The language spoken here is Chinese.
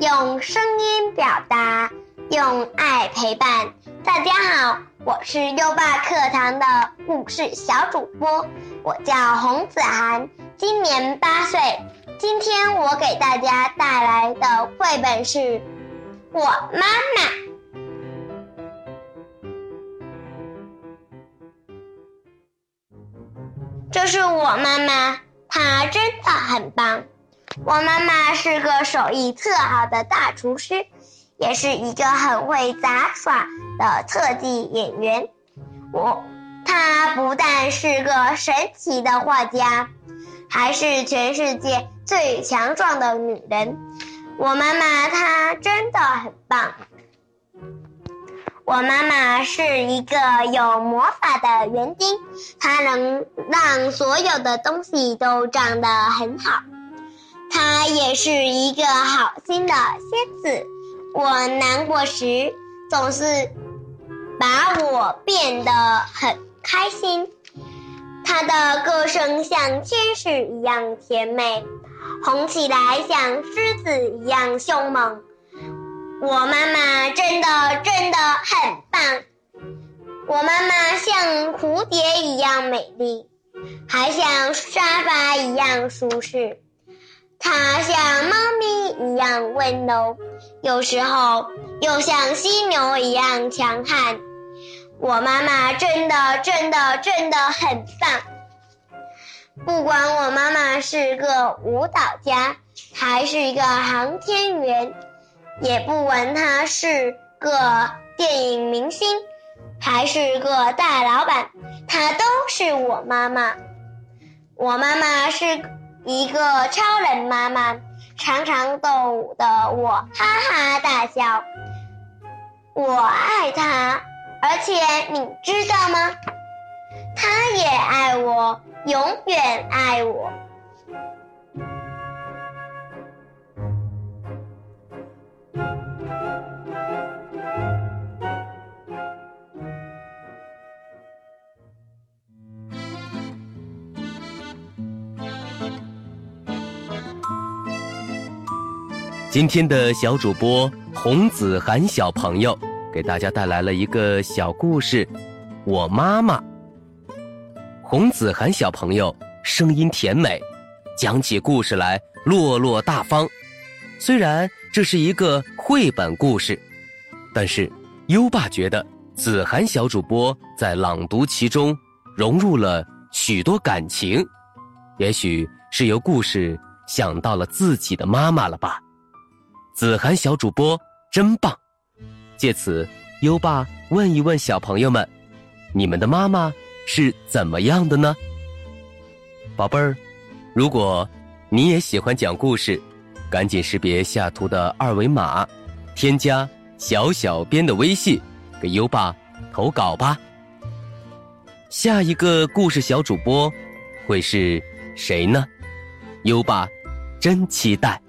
用声音表达，用爱陪伴。大家好，我是优爸课堂的故事小主播，我叫洪子涵，今年八岁。今天我给大家带来的绘本是《我妈妈》。这是我妈妈，她真的很棒。我妈妈是个手艺特好的大厨师，也是一个很会杂耍的特技演员。我，她不但是个神奇的画家，还是全世界最强壮的女人。我妈妈她真的很棒。我妈妈是一个有魔法的园丁，她能让所有的东西都长得很好。她也是一个好心的仙子，我难过时总是把我变得很开心。她的歌声像天使一样甜美，红起来像狮子一样凶猛。我妈妈真的真的很棒，我妈妈像蝴蝶一样美丽，还像沙发一样舒适。它像猫咪一样温柔，有时候又像犀牛一样强悍。我妈妈真的真的真的很棒。不管我妈妈是个舞蹈家，还是一个航天员，也不管她是个电影明星，还是个大老板，她都是我妈妈。我妈妈是。一个超人妈妈常常逗得我哈哈大笑，我爱她，而且你知道吗？她也爱我，永远爱我。今天的小主播洪子涵小朋友给大家带来了一个小故事，《我妈妈》。洪子涵小朋友声音甜美，讲起故事来落落大方。虽然这是一个绘本故事，但是优爸觉得子涵小主播在朗读其中融入了许多感情，也许是由故事想到了自己的妈妈了吧。子涵小主播真棒，借此优爸问一问小朋友们：你们的妈妈是怎么样的呢？宝贝儿，如果你也喜欢讲故事，赶紧识别下图的二维码，添加小小编的微信，给优爸投稿吧。下一个故事小主播会是谁呢？优爸真期待。